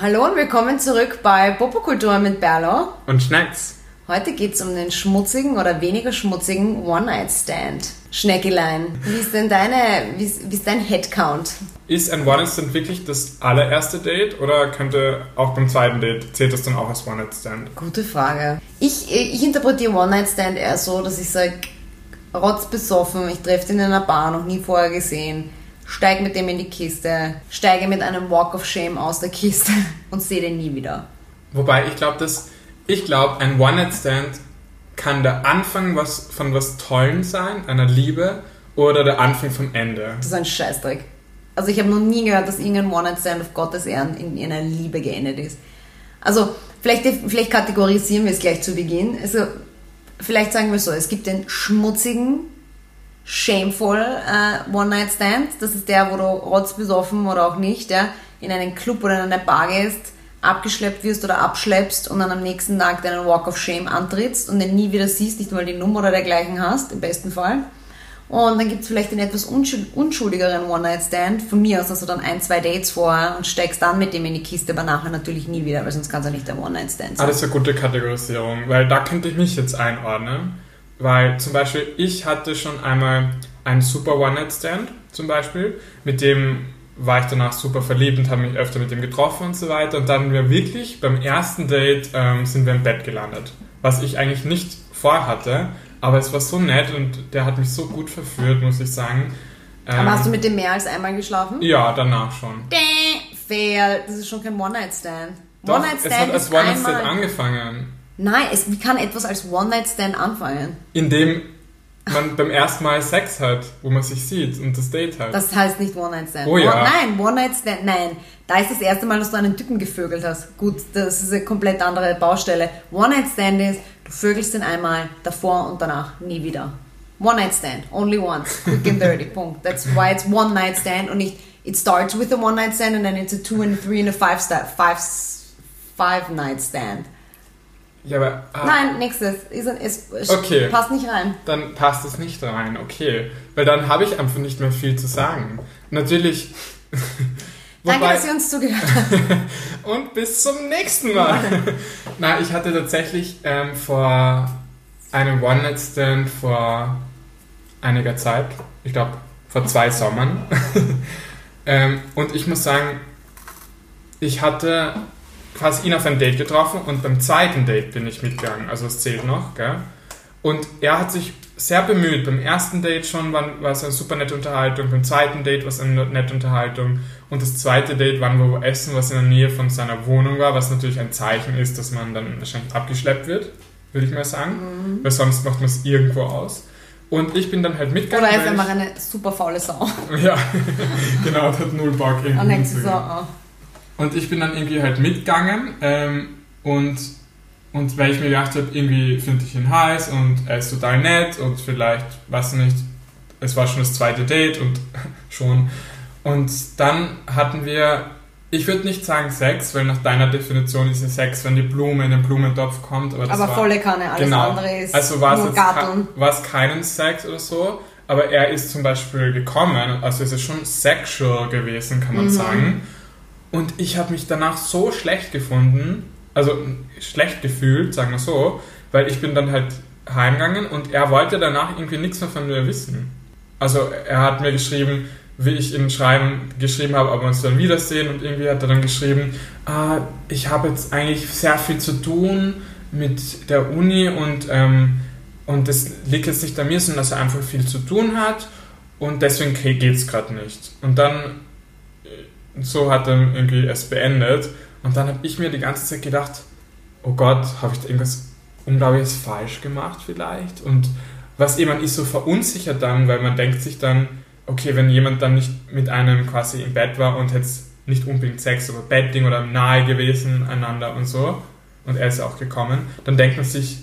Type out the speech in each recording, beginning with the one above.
Hallo und willkommen zurück bei Popokultur mit Berlo. Und Schnecks. Heute geht es um den schmutzigen oder weniger schmutzigen One-Night-Stand. Schneckelein, wie ist denn deine, wie ist, wie ist dein Headcount? Ist ein One-Night-Stand wirklich das allererste Date oder könnte auch beim zweiten Date, zählt das dann auch als One-Night-Stand? Gute Frage. Ich, ich interpretiere One-Night-Stand eher so, dass ich sage, rotzbesoffen, ich treffe den in einer Bar, noch nie vorher gesehen, steige mit dem in die Kiste, steige mit einem Walk of Shame aus der Kiste und sehe den nie wieder. Wobei ich glaube, dass ich glaube, ein One-Night-Stand kann der Anfang was, von was Tollen sein, einer Liebe, oder der Anfang vom Ende. Das ist ein Scheißdreck. Also ich habe noch nie gehört, dass irgendein One-Night-Stand auf Gottes Ehren in, in einer Liebe geendet ist. Also vielleicht, vielleicht kategorisieren wir es gleich zu Beginn. Also vielleicht sagen wir so, es gibt den schmutzigen, shameful äh, One-Night-Stand. Das ist der, wo du rotzbesoffen oder auch nicht, ja, in einen Club oder in eine Bar gehst, abgeschleppt wirst oder abschleppst und dann am nächsten Tag deinen Walk of Shame antrittst und den nie wieder siehst, nicht mal die Nummer oder dergleichen hast, im besten Fall. Und dann gibt es vielleicht einen etwas unschuldigeren One-Night-Stand von mir aus, also dann ein, zwei Dates vorher und steigst dann mit dem in die Kiste, aber nachher natürlich nie wieder, weil sonst kann es ja nicht der One-Night-Stand sein. Ah, das ist eine gute Kategorisierung, weil da könnte ich mich jetzt einordnen. Weil zum Beispiel ich hatte schon einmal einen super One-Night-Stand zum Beispiel, mit dem war ich danach super verliebt und habe mich öfter mit ihm getroffen und so weiter. Und dann wir wirklich beim ersten Date ähm, sind wir im Bett gelandet. Was ich eigentlich nicht vorhatte, aber es war so nett und der hat mich so gut verführt, muss ich sagen. Ähm, aber hast du mit dem mehr als einmal geschlafen? Ja, danach schon. Däh, fail. Das ist schon kein One-Night-Stand. One-Night-Stand es hat als One-Night-Stand angefangen. Nein, es, wie kann etwas als One-Night-Stand anfangen? Indem man beim ersten Mal Sex hat, wo man sich sieht und das Date hat. Das heißt nicht One-Night-Stand. Oh ja. One, nein, One-Night-Stand, nein. Da ist das erste Mal, dass du einen Typen gevögelt hast. Gut, das ist eine komplett andere Baustelle. One-Night-Stand ist, du vögelst ihn einmal, davor und danach nie wieder. One-Night-Stand, only once, quick and dirty, Punkt. That's why it's One-Night-Stand und nicht, it starts with a One-Night-Stand and then it's a Two and a Three and a Five, five, five Night Stand. Ja, aber. Ah, Nein, nächstes. Es, es okay. passt nicht rein. Dann passt es nicht rein, okay. Weil dann habe ich einfach nicht mehr viel zu sagen. Natürlich. Danke, dass ihr uns zugehört habt. und bis zum nächsten Mal. Na, ich hatte tatsächlich ähm, vor einem One-Night-Stand vor einiger Zeit, ich glaube vor zwei Sommern. ähm, und ich muss sagen, ich hatte quasi ihn auf ein Date getroffen und beim zweiten Date bin ich mitgegangen, also es zählt noch, gell? Und er hat sich sehr bemüht. Beim ersten Date schon war, war es eine super nette Unterhaltung, beim zweiten Date war es eine nette Unterhaltung und das zweite Date waren wir wo essen, was in der Nähe von seiner Wohnung war, was natürlich ein Zeichen ist, dass man dann wahrscheinlich abgeschleppt wird, würde ich mal sagen, mhm. weil sonst macht man es irgendwo aus. Und ich bin dann halt mitgegangen. Oder er ist einfach eine super faule Sau. ja, genau, hat null Bock irgendwie. Und denkt so, oh. Und ich bin dann irgendwie halt mitgegangen ähm, und, und weil ich mir gedacht habe, irgendwie finde ich ihn heiß und er ist total nett und vielleicht, weiß nicht, es war schon das zweite Date und schon. Und dann hatten wir, ich würde nicht sagen Sex, weil nach deiner Definition ist ja Sex, wenn die Blume in den Blumentopf kommt. Aber, aber war, volle Kanne, alles genau. andere ist also war nur Garteln. War es keinen Sex oder so, aber er ist zum Beispiel gekommen, also es ist schon sexual gewesen, kann man mhm. sagen. Und ich habe mich danach so schlecht gefunden, also schlecht gefühlt, sagen wir so, weil ich bin dann halt heimgegangen und er wollte danach irgendwie nichts mehr von mir wissen. Also er hat mir geschrieben, wie ich ihm schreiben, geschrieben habe, ob wir uns dann wiedersehen und irgendwie hat er dann geschrieben, ah, ich habe jetzt eigentlich sehr viel zu tun mit der Uni und, ähm, und das liegt jetzt nicht an mir, sondern dass er einfach viel zu tun hat und deswegen geht es gerade nicht. Und dann so hat er irgendwie es beendet. Und dann habe ich mir die ganze Zeit gedacht, oh Gott, habe ich da irgendwas Unglaubliches falsch gemacht vielleicht? Und was eben ist so verunsichert dann, weil man denkt sich dann, okay, wenn jemand dann nicht mit einem quasi im Bett war und jetzt nicht unbedingt Sex oder Betting oder nahe gewesen einander und so, und er ist auch gekommen, dann denkt man sich,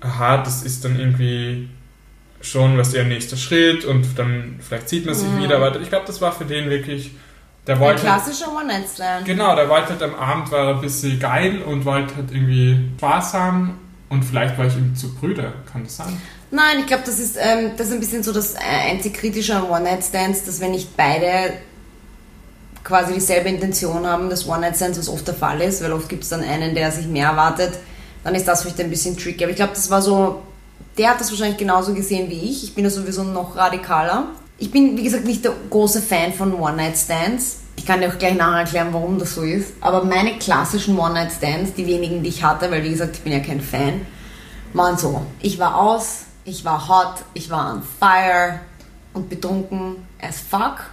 aha, das ist dann irgendwie schon was der nächste Schritt und dann vielleicht sieht man sich mhm. wieder, aber ich glaube, das war für den wirklich der wollte, ein klassischer One-Night-Stand. Genau, der wollte halt am Abend war ein bisschen geil und wollte halt irgendwie Spaß haben und vielleicht war ich ihm zu brüder, kann das sein? Nein, ich glaube, das ist ähm, das ist ein bisschen so das äh, einzig kritische an One-Night-Stands, dass wenn nicht beide quasi dieselbe Intention haben, das One-Night-Stands, was oft der Fall ist, weil oft gibt es dann einen, der sich mehr erwartet, dann ist das vielleicht ein bisschen tricky. Aber ich glaube, das war so, der hat das wahrscheinlich genauso gesehen wie ich. Ich bin ja sowieso noch radikaler. Ich bin, wie gesagt, nicht der große Fan von One-Night-Stands. Ich kann dir auch gleich nachher erklären, warum das so ist. Aber meine klassischen One-Night-Stands, die wenigen, die ich hatte, weil wie gesagt, ich bin ja kein Fan, waren so. Ich war aus, ich war hot, ich war on fire und betrunken as fuck.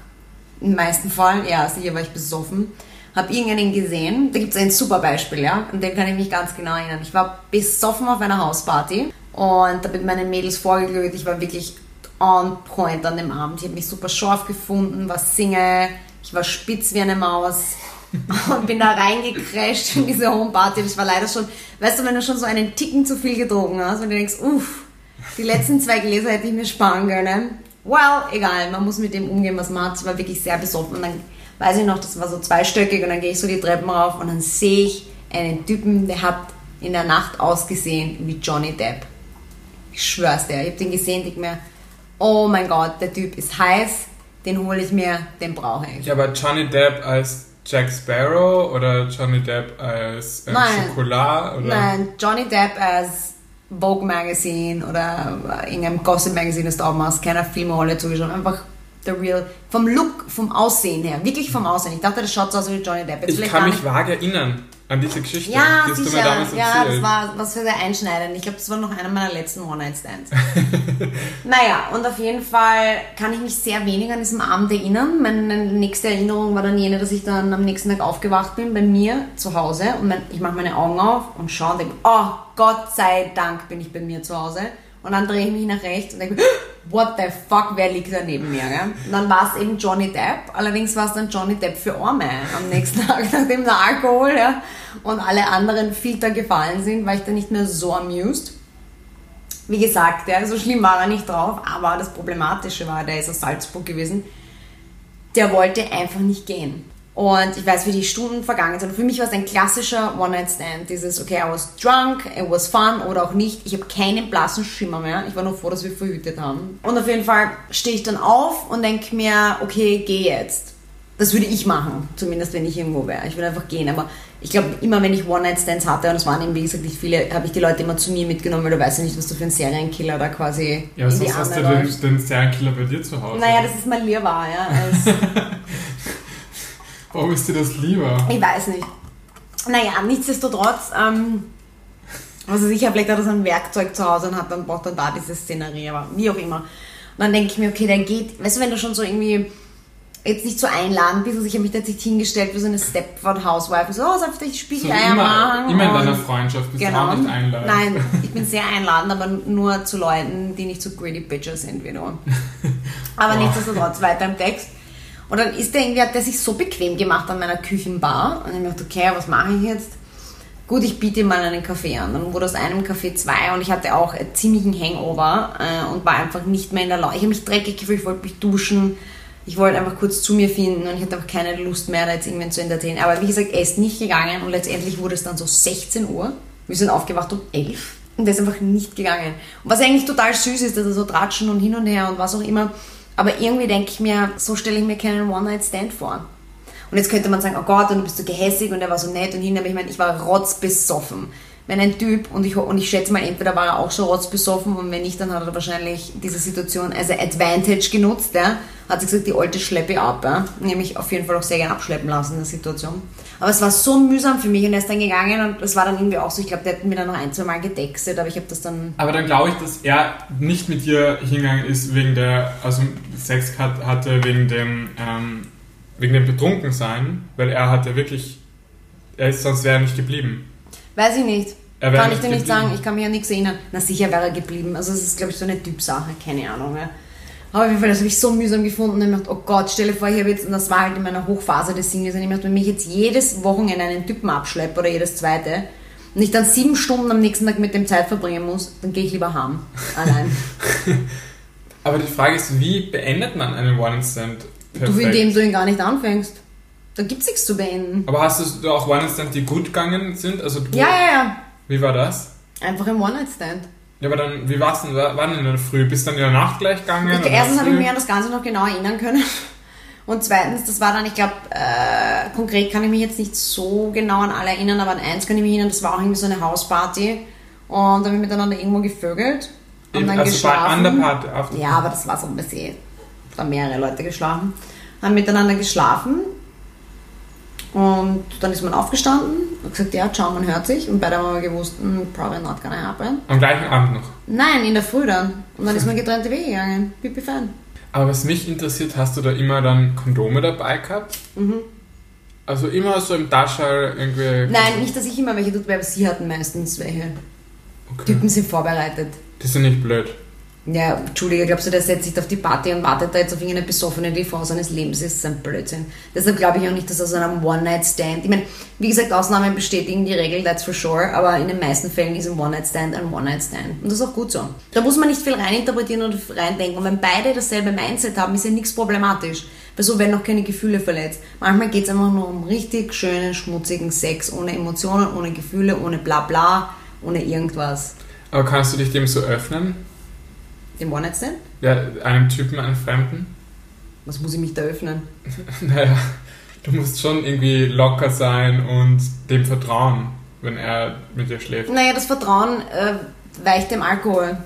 Im meisten Fällen, ja, sicher war ich besoffen. Hab irgendeinen gesehen, da gibt es ein super Beispiel, ja, an den kann ich mich ganz genau erinnern. Ich war besoffen auf einer Hausparty und da bin meinen Mädels vorgeglüht. Ich war wirklich on point an dem Abend. Ich habe mich super scharf gefunden, war Single, ich war spitz wie eine Maus und bin da reingecrashed in diese Homeparty. Das war leider schon, weißt du, wenn du schon so einen Ticken zu viel getrunken hast und du denkst, uff, die letzten zwei Gläser hätte ich mir sparen können. Well, egal, man muss mit dem umgehen, was man hat. Ich war wirklich sehr besoffen und dann weiß ich noch, das war so zweistöckig und dann gehe ich so die Treppen rauf und dann sehe ich einen Typen, der hat in der Nacht ausgesehen wie Johnny Depp. Ich schwör's dir, ich habe den gesehen, denke mir, oh mein Gott, der Typ ist heiß, den hole ich mir, den brauche ich. Ja, aber Johnny Depp als Jack Sparrow oder Johnny Depp als ähm, Nein. Schokolade? Oder? Nein, Johnny Depp als Vogue Magazine oder irgendeinem Gossip Magazine, das du auch machst, keiner Filmrolle zugeschaut, einfach der real, vom Look, vom Aussehen her, wirklich vom Aussehen. Ich dachte, das schaut so aus wie Johnny Depp. Jetzt Ich kann mich vage erinnern an diese Geschichte. Ja, die sicher. damals Ja, das war was für sehr einschneidend. Ich glaube, das war noch einer meiner letzten One-Night-Stands. naja, und auf jeden Fall kann ich mich sehr wenig an diesem Abend erinnern. Meine nächste Erinnerung war dann jene, dass ich dann am nächsten Tag aufgewacht bin bei mir zu Hause und mein, ich mache meine Augen auf und schaue und denke, oh Gott sei Dank bin ich bei mir zu Hause. Und dann drehe ich mich nach rechts und denke, what the fuck, wer liegt da neben mir? Gell? Und dann war es eben Johnny Depp. Allerdings war es dann Johnny Depp für Arme am nächsten Tag, nachdem der Alkohol ja, und alle anderen Filter gefallen sind, war ich dann nicht mehr so amused. Wie gesagt, ja, so schlimm war er nicht drauf, aber das Problematische war, der ist aus Salzburg gewesen, der wollte einfach nicht gehen. Und ich weiß, wie die Stunden vergangen sind. Für mich war es ein klassischer One-Night-Stand. Dieses, okay, I was drunk, it was fun oder auch nicht. Ich habe keinen blassen Schimmer mehr. Ich war nur froh, dass wir verhütet haben. Und auf jeden Fall stehe ich dann auf und denke mir, okay, geh jetzt. Das würde ich machen, zumindest wenn ich irgendwo wäre. Ich würde einfach gehen. Aber ich glaube, immer wenn ich One-Night-Stands hatte, und es waren eben, wie gesagt, nicht viele, habe ich die Leute immer zu mir mitgenommen, weil du weißt ja nicht, was du für ein Serienkiller da quasi Ja, was hast du den, den Serienkiller bei dir zu Hause? Naja, das ist mal lieber, ja. Als, Warum ist dir das lieber? Ich weiß nicht. Naja, nichtsdestotrotz, ähm, also sicher, vielleicht hat er so ein Werkzeug zu Hause und hat dann, braucht dann da diese Szenerie, aber wie auch immer. Und dann denke ich mir, okay, der geht, weißt du, wenn du schon so irgendwie jetzt nicht so einladend bist, also ich habe mich da jetzt nicht hingestellt wie so eine Stepford-Housewife, so, oh, soll ich So Spiegeleier immer, machen? immer in deiner und- Freundschaft bist Genau. du auch nicht einladend. Nein, ich bin sehr einladend, aber nur zu Leuten, die nicht so greedy bitches sind wie du. Aber nichtsdestotrotz, weiter im Text. Und dann ist der irgendwie, hat der sich so bequem gemacht an meiner Küchenbar. Und ich dachte, okay, was mache ich jetzt? Gut, ich biete ihm mal einen Kaffee an. Dann wurde aus einem Kaffee zwei und ich hatte auch einen ziemlichen Hangover äh, und war einfach nicht mehr in der Laune. Ich habe mich dreckig gefühlt, ich wollte mich duschen. Ich wollte einfach kurz zu mir finden und ich hatte einfach keine Lust mehr, da jetzt irgendwen zu entertainen. Aber wie gesagt, er ist nicht gegangen und letztendlich wurde es dann so 16 Uhr. Wir sind aufgewacht um 11 und der ist einfach nicht gegangen. Und was eigentlich total süß ist, dass er so tratschen und hin und her und was auch immer. Aber irgendwie denke ich mir, so stelle ich mir keinen One-Night-Stand vor. Und jetzt könnte man sagen, oh Gott, und du bist so gehässig und er war so nett und hin, aber ich meine, ich war rotzbesoffen. Wenn ein Typ, und ich, und ich schätze mal, entweder war er auch schon rotzbesoffen und wenn nicht, dann hat er wahrscheinlich diese Situation als Advantage genutzt, ja. Hat sich gesagt, die alte schleppe ab, ja. Und ich auf jeden Fall auch sehr gerne abschleppen lassen in der Situation. Aber es war so mühsam für mich und er ist dann gegangen und es war dann irgendwie auch so, ich glaube, der hat mir dann noch ein, zwei Mal gedextet, aber ich habe das dann Aber dann glaube ich, dass er nicht mit dir hingegangen ist wegen der, also Sex hat, hatte wegen dem, ähm, wegen dem Betrunkensein, weil er hatte wirklich, er ist, sonst wäre er nicht geblieben. Weiß ich nicht. Er Kann ich dir nicht geblieben. sagen, ich kann mich an nichts erinnern. Na sicher wäre er geblieben. Also es ist, glaube ich, so eine Typsache, keine Ahnung. Ja. Aber auf jeden Fall, das habe ich so mühsam gefunden und ich dachte, oh Gott, stelle vor, ich habe jetzt, und das war halt in meiner Hochphase des Singles, und ich dachte, wenn ich jetzt jedes Wochenende einen Typen abschleppe oder jedes zweite und ich dann sieben Stunden am nächsten Tag mit dem Zeit verbringen muss, dann gehe ich lieber heim. Allein. Aber die Frage ist, wie beendet man einen One-Stand perfekt? du, indem du ihn gar nicht anfängst. Da gibt es nichts zu beenden. Aber hast du auch One-Stand, die gut gegangen sind? Also du, Ja, ja, ja. Wie war das? Einfach im One-Night-Stand. Ja, aber dann, wie war's denn? Denn in der Früh? Bist du dann in der Nacht gleich gegangen? Ich, erstens habe ich mich an das Ganze noch genau erinnern können. Und zweitens, das war dann, ich glaube, äh, konkret kann ich mich jetzt nicht so genau an alle erinnern, aber an eins kann ich mich erinnern, das war auch irgendwie so eine Hausparty. Und da haben wir miteinander irgendwo gevögelt. Haben Eben, dann also geschlafen. an der Party. Auf der Ja, aber das war so ein bisschen, da haben mehrere Leute geschlafen. Haben miteinander geschlafen. Und dann ist man aufgestanden und gesagt, ja, ciao, man hört sich. Und beide haben wir gewusst, hm, probably not gonna happen. Am gleichen Abend noch. Nein, in der Früh dann. Und dann ist man getrennte Wege gegangen. Pipi fein. Aber was mich interessiert, hast du da immer dann Kondome dabei gehabt? Mhm. Also immer so im Tascherl irgendwie. Nein, nicht, dass ich immer welche tut, aber sie hatten meistens welche. Okay. Typen sind vorbereitet. Die sind nicht blöd. Ja, Entschuldige, glaubst du, der setzt sich auf die Party und wartet da jetzt auf irgendeine besoffene, die Frau seines Lebens ist? Das ist ein Blödsinn. Deshalb glaube ich auch nicht, dass aus einem One-Night-Stand, ich meine, wie gesagt, Ausnahmen bestätigen die Regel, that's for sure, aber in den meisten Fällen ist ein One-Night-Stand ein One-Night-Stand. Und das ist auch gut so. Da muss man nicht viel reininterpretieren und reindenken. Und wenn beide dasselbe Mindset haben, ist ja nichts problematisch. Weil so werden auch keine Gefühle verletzt. Manchmal geht es einfach nur um richtig schönen, schmutzigen Sex, ohne Emotionen, ohne Gefühle, ohne bla bla, ohne irgendwas. Aber kannst du dich dem so öffnen? Den One-Night-Stand? Ja, einem Typen, einem Fremden? Was muss ich mich da öffnen? Naja, du musst schon irgendwie locker sein und dem vertrauen, wenn er mit dir schläft. Naja, das Vertrauen äh, weicht dem Alkohol.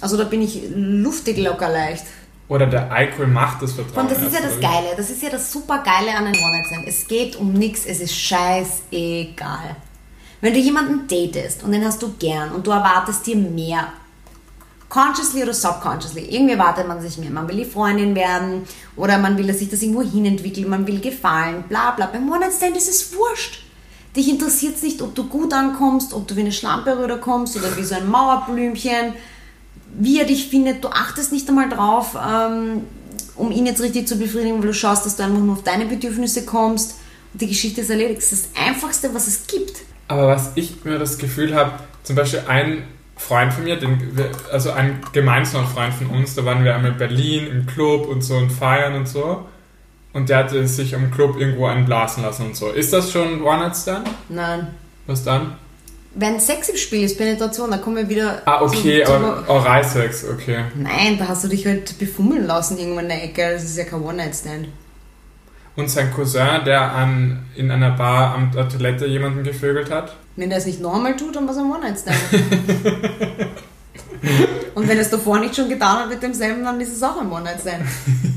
Also da bin ich luftig locker leicht. Oder der Alkohol macht das Vertrauen. Und das ist ja das? Geile. Das ist ja das super Geile an einem One-Night-Stand. Es geht um nichts, es ist scheißegal. Wenn du jemanden datest und den hast du gern und du erwartest dir mehr, consciously oder subconsciously, irgendwie erwartet man sich mehr. Man will die Freundin werden oder man will, dass sich das irgendwo hinentwickelt, man will gefallen, bla bla. Beim One-Night-Stand ist es wurscht. Dich interessiert es nicht, ob du gut ankommst, ob du wie eine Schlampe rüberkommst oder wie so ein Mauerblümchen, wie er dich findet. Du achtest nicht einmal drauf, ähm, um ihn jetzt richtig zu befriedigen, weil du schaust, dass du einfach nur auf deine Bedürfnisse kommst und die Geschichte ist erledigt. Das ist das Einfachste, was es gibt. Aber was ich mir das Gefühl habe, zum Beispiel ein Freund von mir, den, also ein gemeinsamer Freund von uns, da waren wir einmal in Berlin im Club und so und feiern und so. Und der hatte sich am Club irgendwo einen blasen lassen und so. Ist das schon One-Night-Stand? Nein. Was dann? Wenn Sex im Spiel ist, Penetration, dann kommen wir wieder. Ah, okay, zu- zu- aber Oralsex, okay. Nein, da hast du dich halt befummeln lassen irgendwo in der Ecke. Das ist ja kein One-Night-Stand. Und sein Cousin, der an, in einer Bar an der Toilette jemanden gevögelt hat? Wenn er es nicht nochmal tut, dann war es ein One-Night-Stand. Und wenn er es davor nicht schon getan hat mit demselben, dann ist es auch ein One-Night-Stand.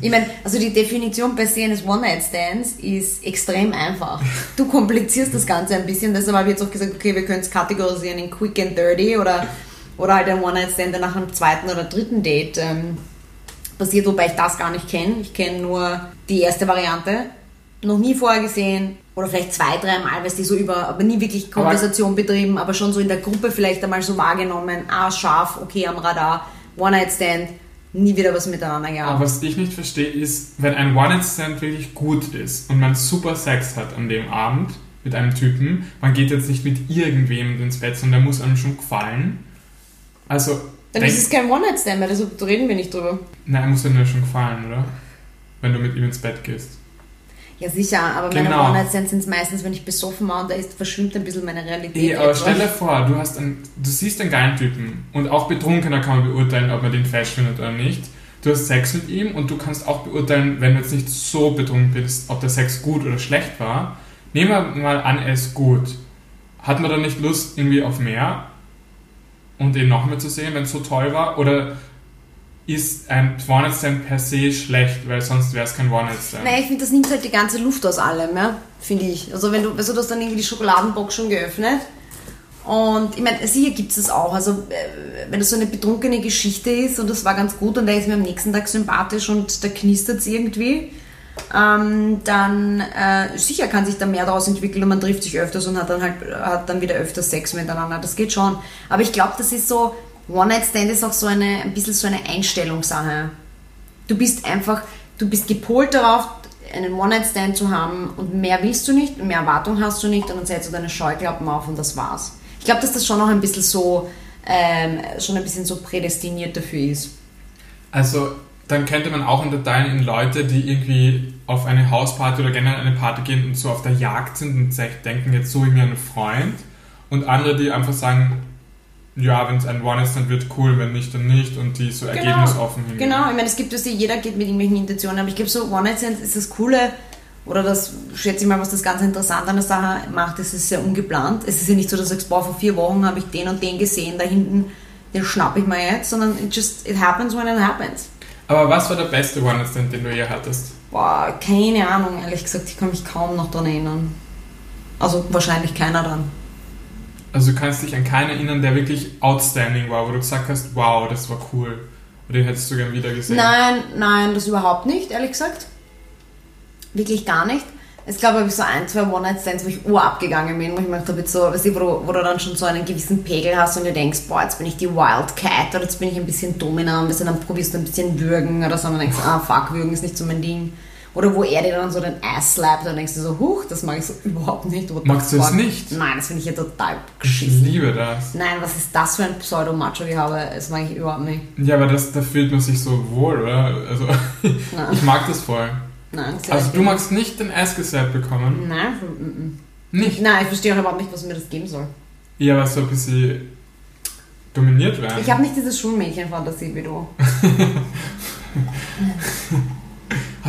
Ich meine, also die Definition per se eines One-Night-Stands ist extrem einfach. Du komplizierst das Ganze ein bisschen, deshalb habe ich jetzt auch gesagt, okay, wir können es kategorisieren in Quick and Dirty oder, oder halt ein One-Night-Stand, der nach einem zweiten oder dritten Date ähm, passiert, wobei ich das gar nicht kenne. Ich kenne nur die erste Variante. Noch nie vorher gesehen oder vielleicht zwei, dreimal, weil die so über, aber nie wirklich Konversation betrieben, aber schon so in der Gruppe vielleicht einmal so wahrgenommen, ah, scharf, okay, am Radar, One-Night-Stand, nie wieder was miteinander gehabt. Aber was ich nicht verstehe, ist, wenn ein One-Night-Stand wirklich gut ist und man super Sex hat an dem Abend mit einem Typen, man geht jetzt nicht mit irgendwem ins Bett, sondern der muss einem schon gefallen. Also, Dann ist es kein One-Night-Stand mehr, also da reden wir nicht drüber. nein, er muss dir nur schon gefallen, oder? Wenn du mit ihm ins Bett gehst. Ja, sicher, aber meine Genau. One-Night-Stands sind es meistens, wenn ich besoffen war und da ist, verschwimmt ein bisschen meine Realität. Eh, aber stell dir vor, du, hast einen, du siehst einen geilen Typen und auch betrunkener kann man beurteilen, ob man den fesch findet oder nicht. Du hast Sex mit ihm und du kannst auch beurteilen, wenn du jetzt nicht so betrunken bist, ob der Sex gut oder schlecht war. Nehmen wir mal an, er ist gut. Hat man dann nicht Lust irgendwie auf mehr und den noch mehr zu sehen, wenn es so toll war? Oder ist ein One-Night-Stand per se schlecht, weil sonst wäre es kein One-Night-Stand? Nein, ich finde, das nimmt halt die ganze Luft aus allem, ja, finde ich. Also wenn du, also du hast dann irgendwie die Schokoladenbox schon geöffnet und ich meine, sicher gibt es das auch. Also äh, wenn das so eine betrunkene Geschichte ist und das war ganz gut und der ist mir am nächsten Tag sympathisch und da knistert es irgendwie, ähm, dann äh, sicher kann sich da mehr daraus entwickeln und man trifft sich öfters und hat dann halt hat dann wieder öfters Sex miteinander. Das geht schon. Aber ich glaube, das ist so, One-Night-Stand ist auch so eine, ein bisschen so eine Einstellungssache. Du bist einfach, du bist gepolt darauf, einen One-Night-Stand zu haben und mehr willst du nicht, mehr Erwartung hast du nicht und dann setzt du deine Scheuklappen auf und das war's. Ich glaube, dass das schon noch ein bisschen so, ähm, schon ein bisschen so prädestiniert dafür ist. Also, dann könnte man auch unterteilen in Leute, die irgendwie auf eine Hausparty oder generell eine Party gehen und so auf der Jagd sind und denken, jetzt suche ich mir einen Freund. Und andere, die einfach sagen, ja, wenn es ein One ist, dann wird cool, wenn nicht, dann nicht und die so ergebnisoffen hingehen. Genau, ich meine, es gibt das, jeder geht mit irgendwelchen Intentionen, aber ich glaube, so One-Night-Stands ist das Coole, oder das schätze ich mal, was das ganz interessant an der Sache macht, es ist sehr ungeplant. Es ist ja nicht so, dass du sagst, boah, vor vier Wochen habe ich den und den gesehen, da hinten, den schnapp ich mal jetzt, sondern it just, it happens when it happens. Aber was war der beste One-Night-Stand, den du je hattest? Boah, keine Ahnung, ehrlich gesagt, ich kann mich kaum noch daran erinnern. Also wahrscheinlich keiner dran. Also du kannst dich an keinen erinnern, der wirklich outstanding war, wo du gesagt hast, wow, das war cool. Und den hättest du gern wieder gesehen. Nein, nein, das überhaupt nicht, ehrlich gesagt. Wirklich gar nicht. Es gab ich so ein, zwei One-Night-Stands, wo ich urabgegangen bin, wo ich mir gedacht habe, so, du, wo, wo du dann schon so einen gewissen Pegel hast und du denkst, boah, jetzt bin ich die Wildcat oder jetzt bin ich ein bisschen dominant, und dann probierst du ein bisschen würgen oder so und dann denkst ah, fuck, würgen ist nicht so mein Ding. Oder wo er dir dann so den Ass slappt, dann denkst du so, huch, das mag ich so überhaupt nicht. What Magst du das fuck? nicht? Nein, das finde ich ja total Ich geschissen. liebe das. Nein, was ist das für ein Pseudo-Macho-Gehabe? Das mag ich überhaupt nicht. Ja, aber das, da fühlt man sich so wohl, oder? Also, ich mag das voll. nein. sehr Also, du magst nicht den Ass geslappt bekommen? Nein, mm, mm. Nicht? nein, ich verstehe auch überhaupt nicht, was mir das geben soll. Ja, aber so ein bisschen dominiert werden. Ich habe nicht diese Schulmädchen-Fantasie wie du.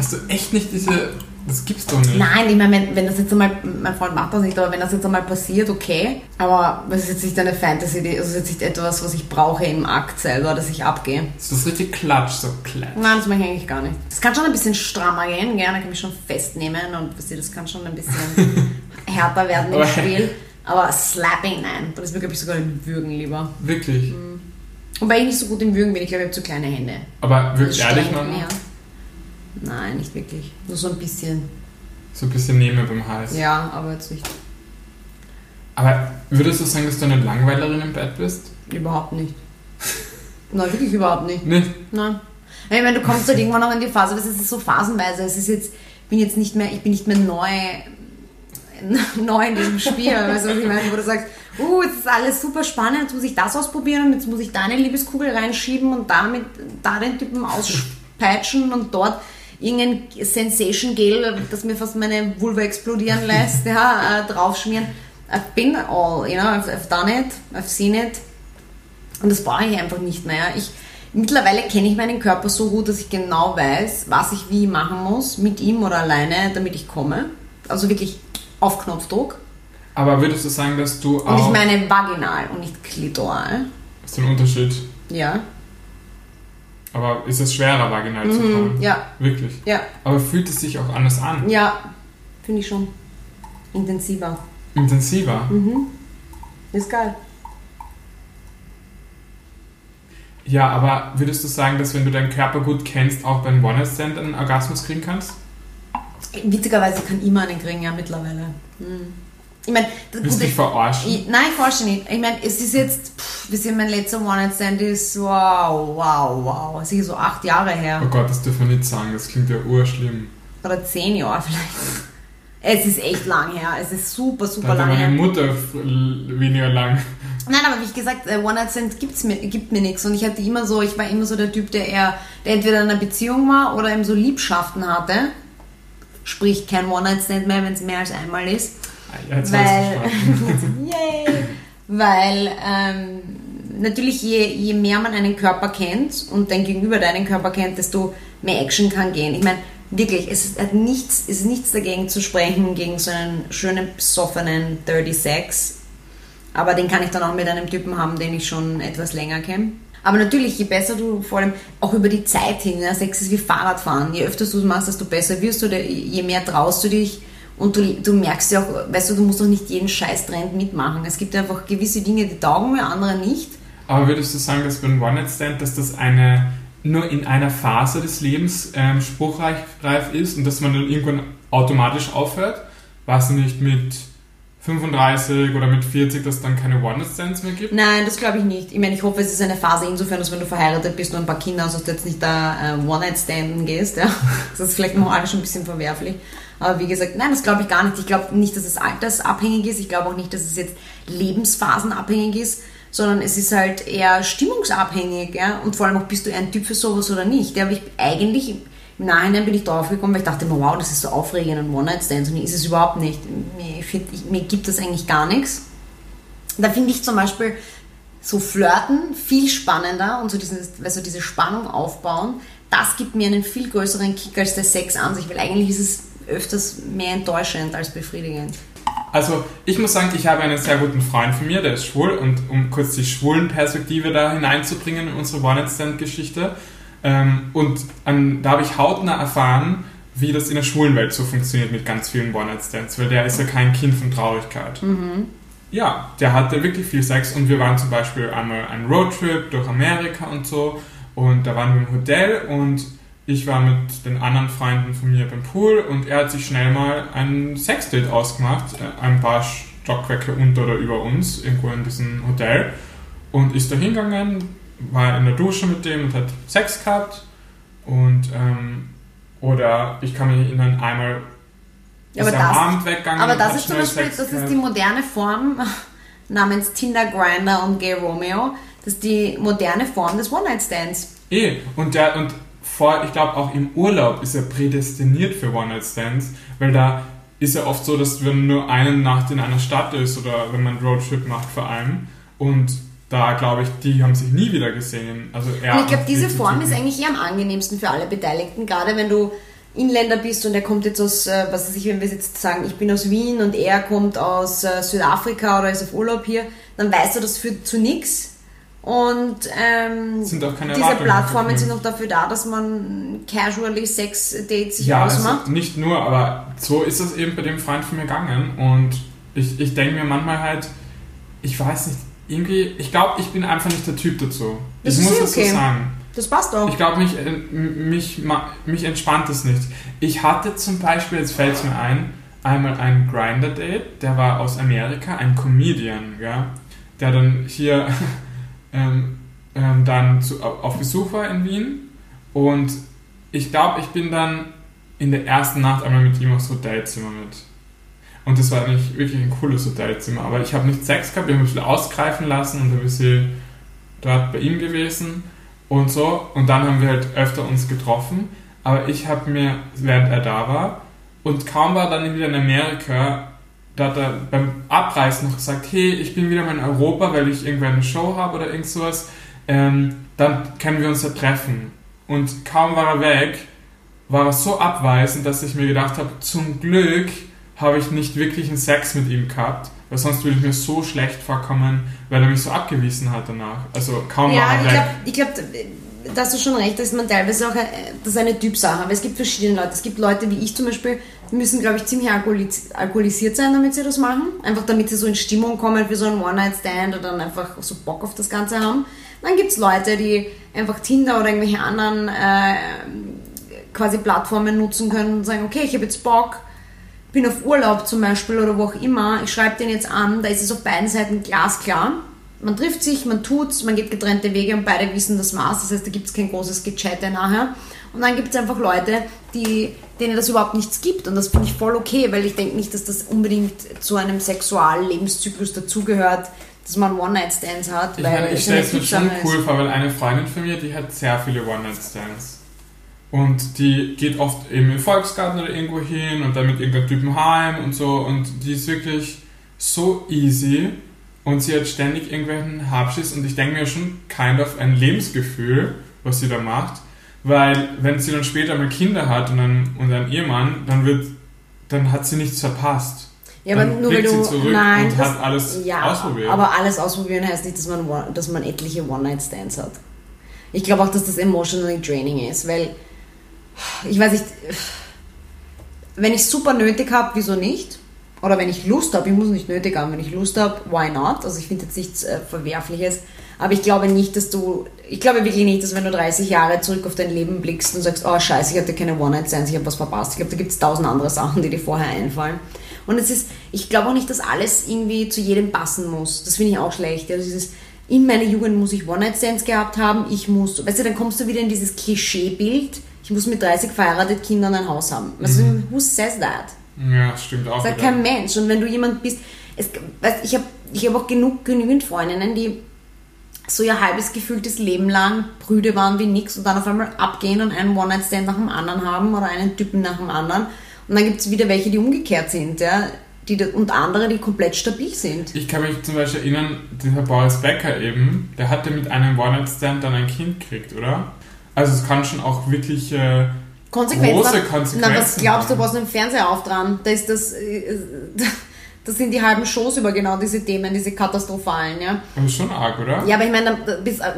Hast du echt nicht diese. Das gibt's doch nicht. Nein, ich meine, wenn, wenn das jetzt einmal, mein Freund macht das nicht, aber wenn das jetzt einmal passiert, okay. Aber das ist jetzt nicht eine Fantasy, das ist jetzt nicht etwas, was ich brauche im Akt selber, dass ich abgehe. Das ist richtig klatsch, so klatsch. Nein, das mache ich eigentlich gar nicht. Das kann schon ein bisschen strammer gehen, gerne kann ich mich schon festnehmen und das kann schon ein bisschen härter werden im Spiel. Aber Slapping, nein. Das ist mir, glaube ich, sogar im Würgen lieber. Wirklich. Wobei ich nicht so gut im Würgen bin, ich glaube, ich habe zu kleine Hände. Aber Das wirklich ehrlich, man. Nein, nicht wirklich. Nur so ein bisschen. So ein bisschen Nehme beim Hals. Ja, aber jetzt nicht. Aber würdest du sagen, dass du eine Langweilerin im Bett bist? Überhaupt nicht. Nein, wirklich überhaupt nicht. Nicht? Nein. Ich meine, du kommst halt irgendwann noch in die Phase, das ist so phasenweise. Es ist jetzt, ich bin jetzt nicht mehr, ich bin nicht mehr neu, neu in diesem Spiel. Weißt du, was ich meine? Wo du sagst, uh, jetzt ist alles super spannend, jetzt muss ich das ausprobieren und jetzt muss ich da eine Liebeskugel reinschieben und damit da den Typen auspeitschen und dort irgendein Sensation Gel, das mir fast meine Vulva explodieren lässt, ja, äh, draufschmieren. I've been all, you know, I've, I've done it, I've seen it. Und das brauche ich einfach nicht mehr. Ich, mittlerweile kenne ich meinen Körper so gut, dass ich genau weiß, was ich wie machen muss, mit ihm oder alleine, damit ich komme. Also wirklich auf Knopfdruck. Aber würdest du sagen, dass du Und auch. ich meine vaginal und nicht klitoral. Das ist ein Unterschied. Ja. Aber ist es schwerer, vaginal zu Mhm, kommen? ja, Wirklich. ja, Aber fühlt es sich auch anders an? ja. Finde ich schon. Intensiver. Intensiver? Mhm. Ist geil. Ja, aber würdest du sagen, dass wenn du deinen Körper gut kennst, auch beim One-Night-Stand einen Orgasmus kriegen kannst? Witzigerweise kann immer einen kriegen, ja, mittlerweile. Mhm. Ich meine, das Willst du dich verarschen? Ich, nein, ich forsche nicht. Ich meine, es ist jetzt, pff, wisst ihr, mein letzter One-Night-Stand ist, wow, wow, wow, sicher so acht Jahre her. Oh Gott, das dürfen wir nicht sagen, das klingt ja urschlimm. Oder zehn Jahre vielleicht. Es ist echt lang her. Es ist super, super lang meine her. Mutter f- l- weniger lang. Nein, aber wie gesagt, äh, One-Night-Stand gibt's mir, gibt mir nichts. Und ich hatte immer so, ich war immer so der Typ, der eher, der entweder in einer Beziehung war oder eben so Liebschaften hatte. Sprich, kein One-Night-Stand mehr, wenn es mehr als einmal ist. Jetzt weil, yay, weil ähm, natürlich je, je mehr man einen Körper kennt und dein Gegenüber deinen Körper kennt, desto mehr Action kann gehen. Ich meine, wirklich, es ist, hat nichts, ist nichts dagegen zu sprechen, gegen so einen schönen, besoffenen Dirty Sex. Aber den kann ich dann auch mit einem Typen haben, den ich schon etwas länger kenne. Aber natürlich, je besser du vor allem auch über die Zeit hin, ja, Sex ist wie Fahrradfahren. Je öfter du es machst, desto besser wirst du, je mehr traust du dich und du, du merkst ja auch, weißt du, du musst doch nicht jeden Scheiß-Trend mitmachen. Es gibt einfach gewisse Dinge, die taugen mir, andere nicht. Aber würdest du sagen, dass beim One-Night-Stand, dass das eine nur in einer Phase des Lebens ähm, spruchreif reif ist und dass man dann irgendwann automatisch aufhört? Du nicht mit 35 oder mit 40, dass es dann keine One-Night-Stands mehr gibt? Nein, das glaube ich nicht. Ich meine, ich hoffe, es ist eine Phase insofern, dass wenn du verheiratet bist und ein paar Kinder hast, dass du jetzt nicht da äh, One-Night-Standen gehst. Ja? Das ist vielleicht moralisch ein bisschen verwerflich. Aber wie gesagt, nein, das glaube ich gar nicht. Ich glaube nicht, dass es altersabhängig ist. Ich glaube auch nicht, dass es jetzt lebensphasenabhängig ist, sondern es ist halt eher stimmungsabhängig. Ja? Und vor allem auch, bist du eher ein Typ für sowas oder nicht. Ja, aber ich eigentlich, im Nachhinein bin ich drauf gekommen, weil ich dachte mir, wow, das ist so aufregend, ein One-Night-Stand. Und ist es überhaupt nicht. Mir, find, mir gibt das eigentlich gar nichts. Da finde ich zum Beispiel, so flirten viel spannender und so dieses, also diese Spannung aufbauen, das gibt mir einen viel größeren Kick als der Sex an sich, weil eigentlich ist es öfters mehr enttäuschend als befriedigend. Also ich muss sagen, ich habe einen sehr guten Freund von mir, der ist schwul und um kurz die schwulen Perspektive da hineinzubringen in unsere One-Night-Stand-Geschichte ähm, und an, da habe ich hautnah erfahren, wie das in der schwulen Welt so funktioniert mit ganz vielen One-Night-Stands, weil der ist ja kein Kind von Traurigkeit. Mhm. Ja, der hatte wirklich viel Sex und wir waren zum Beispiel einmal einen Roadtrip durch Amerika und so und da waren wir im Hotel und ich war mit den anderen Freunden von mir beim Pool und er hat sich schnell mal ein Sexdate ausgemacht, äh, ein paar Stockwerke unter oder über uns, irgendwo in diesem Hotel. Und ist da hingegangen, war in der Dusche mit dem und hat Sex gehabt. Und, ähm, oder ich kann mich erinnern, einmal Ja, aber ist am das- Abend weggegangen. Aber das ist zum Beispiel, Sex das ist die moderne Form namens Tinder Grinder und Gay Romeo. Das ist die moderne Form des One-Night-Stands. Eh, und der, und vor, ich glaube auch im Urlaub ist er prädestiniert für One-Night-Stands, weil da ist ja oft so, dass wenn nur eine Nacht in einer Stadt ist oder wenn man einen Roadtrip macht vor allem und da glaube ich, die haben sich nie wieder gesehen. Also er Und ich glaube, diese die Form ist eigentlich eher am angenehmsten für alle Beteiligten, gerade wenn du Inländer bist und er kommt jetzt aus, äh, was weiß ich, wenn wir jetzt sagen, ich bin aus Wien und er kommt aus äh, Südafrika oder ist auf Urlaub hier, dann weißt du, das führt zu nichts. Und ähm, Sind auch keine diese Plattformen sind auch dafür da, dass man casually Sex-Dates sich Ja, ausmacht. also nicht nur, aber so ist es eben bei dem Freund von mir gegangen und ich, ich denke mir manchmal halt, ich weiß nicht, irgendwie, ich glaube, ich bin einfach nicht der Typ dazu. Das ich muss okay. so sagen. Das passt auch. Ich glaube, mich, äh, mich, mich entspannt es nicht. Ich hatte zum Beispiel, jetzt fällt es mir ein, einmal ein Grinder-Date, der war aus Amerika, ein Comedian, ja, der dann hier ähm, ähm, dann zu, auf Besuch war in Wien und ich glaube, ich bin dann in der ersten Nacht einmal mit ihm aufs Hotelzimmer mit. Und das war nicht wirklich ein cooles Hotelzimmer, aber ich habe nicht Sex gehabt, ich habe mich ein bisschen ausgreifen lassen und ein bisschen dort bei ihm gewesen und so. Und dann haben wir halt öfter uns getroffen. Aber ich habe mir, während er da war, und kaum war dann wieder in Amerika, da hat er beim Abreisen noch gesagt, hey, ich bin wieder mal in Europa, weil ich irgendwann eine Show habe oder irgend sowas, ähm, dann können wir uns ja treffen. Und kaum war er weg, war er so abweisend, dass ich mir gedacht habe, zum Glück habe ich nicht wirklich einen Sex mit ihm gehabt, weil sonst würde ich mir so schlecht vorkommen, weil er mich so abgewiesen hat danach. Also kaum war Ja, er ich weg. glaube, ich glaub, da hast du schon recht, dass man teilweise auch, äh, das ist eine Typsache, aber es gibt verschiedene Leute. Es gibt Leute wie ich zum Beispiel, die müssen, glaube ich, ziemlich alkoholis alkoholisiert sein, damit sie das machen. Einfach damit sie so in Stimmung kommen für so einen One-Night-Stand oder dann einfach so Bock auf das Ganze haben. Dann gibt es Leute, die einfach Tinder oder irgendwelche anderen äh, quasi Plattformen nutzen können und sagen, okay, ich habe jetzt Bock, bin auf Urlaub zum Beispiel oder wo auch immer, ich schreibe den jetzt an, da ist es auf beiden Seiten glasklar. Man trifft sich, man tut's, man geht getrennte Wege und beide wissen das Maß. Das heißt, da gibt es kein großes Gechatte nachher. Und dann gibt es einfach Leute, die, denen das überhaupt nichts gibt. Und das finde ich voll okay, weil ich denke nicht, dass das unbedingt zu einem Sexuallebenszyklus dazugehört, dass man One-Night-Stands hat. Ich weil meine, ich stelle eine es mir schon cool vor, weil eine Freundin von mir, die hat sehr viele One-Night-Stands. Und die geht oft eben im Volksgarten oder irgendwo hin und dann mit irgendeinem Typen heim und so. Und die ist wirklich so easy und sie hat ständig irgendwelchen Habschiss und ich denke mir schon kind of ein Lebensgefühl, was sie da macht. Weil wenn sie dann später mal Kinder hat und einen, und einen Ehemann, dann wird, dann hat sie nichts verpasst. Ja, aber Dann nur weil du. nein, und das, hat alles ja, ausprobiert. Aber alles ausprobieren heißt nicht, dass man, dass man etliche One-Night-Stands hat. Ich glaube auch, dass das emotionally draining ist, weil ich weiß nicht, wenn ich super nötig habe, wieso nicht? Oder wenn ich Lust habe, ich muss nicht nötig haben, wenn ich Lust habe, why not? Also ich finde jetzt nichts äh, Verwerfliches. Aber ich glaube nicht, dass du, ich glaube wirklich nicht, dass wenn du 30 Jahre zurück auf dein Leben blickst und sagst, oh scheiße, ich hatte keine One-Night-Stands, ich habe was verpasst. Ich glaube, da gibt es tausend andere Sachen, die dir vorher einfallen. Und es ist, ich glaube auch nicht, dass alles irgendwie zu jedem passen muss. Das finde ich auch schlecht. Also dieses, in meiner Jugend muss ich One-Night-Stands gehabt haben, ich muss, weißt du, dann kommst du wieder in dieses Klischeebild, ich muss mit 30 verheiratet Kindern ein Haus haben. Also, who says that? Ja, stimmt auch. Sagt kein Mensch. Und wenn du jemand bist, es, weißt, ich habe ich hab auch genug, genügend Freundinnen, die so ihr halbes gefühltes Leben lang Brüde waren wie nix und dann auf einmal abgehen und einen One-Night-Stand nach dem anderen haben oder einen Typen nach dem anderen. Und dann gibt es wieder welche, die umgekehrt sind, ja, die, und andere, die komplett stabil sind. Ich kann mich zum Beispiel erinnern, dieser Boris Becker eben, der hatte mit einem One-Night-Stand dann ein Kind gekriegt, oder? Also es kann schon auch wirklich äh, Konsequenzen. große Konsequenzen Na, was glaubst du, was im Fernseher aufdran? Da ist das, äh, das sind die halben Shows über genau diese Themen, diese katastrophalen, ja. Aber ist schon arg, oder? Ja, aber ich meine,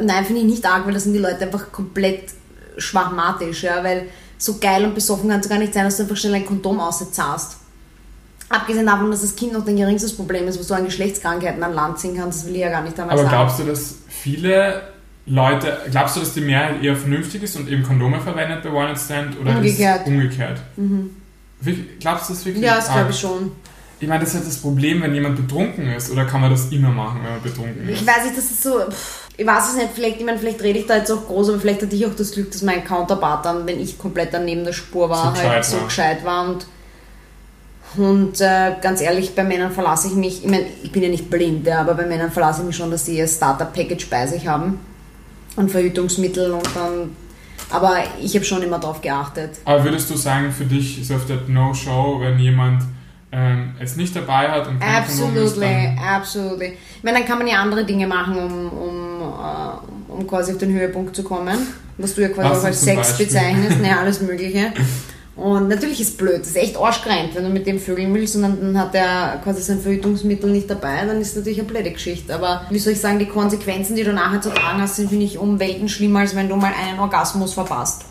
nein, finde ich nicht arg, weil da sind die Leute einfach komplett schwachmatisch, ja, weil so geil und besoffen kann es gar nicht sein, dass du einfach schnell ein Kondom auszahlst. Abgesehen davon, dass das Kind noch dein geringstes Problem ist, was du an Geschlechtskrankheiten an Land ziehen kannst, das will ich ja gar nicht einmal Aber sagen. glaubst du, dass viele Leute, glaubst du, dass die Mehrheit eher vernünftig ist und eben Kondome verwendet bei One-Night-Stand oder Umgekehrt. ist umgekehrt? Wirklich- Glaubst du das wirklich? ja, das glaube ich schon. Ich meine, das ist halt das Problem, wenn jemand betrunken ist, oder kann man das immer machen, wenn man betrunken ist? Ich weiß nicht, das ist so. Pff, ich weiß es nicht, vielleicht, ich meine, vielleicht rede ich da jetzt auch groß, aber vielleicht hatte ich auch das Glück, dass mein Counterpart dann, wenn ich komplett daneben der Spur war, So halt gescheit so war. gescheit war. Und, und äh, ganz ehrlich, bei Männern verlasse ich mich, ich meine, ich bin ja nicht blind, ja, aber bei Männern verlasse ich mich schon, dass sie ihr Starter-Package bei sich haben. Und Verhütungsmittel und dann. Aber ich habe schon immer darauf geachtet. Aber würdest du sagen, für dich ist auf der No-Show, wenn jemand ähm, es nicht dabei hat und kein Kondom ist, Absolutely, dann absolutely. Ich meine, dann kann man ja andere Dinge machen, um, um, äh, um quasi auf den Höhepunkt zu kommen. Was du ja quasi Was auch als Sex bezeichnest, naja, alles Mögliche. Und natürlich ist es blöd, das ist echt arschgereint, wenn du mit dem vögeln willst und dann, hat er quasi sein Verhütungsmittel nicht dabei, dann ist es natürlich eine blöde Geschichte. Aber wie soll ich sagen, die Konsequenzen, die du nachher zu tragen hast, sind, finde ich, um Welten schlimmer, als wenn du mal einen Orgasmus verpasst.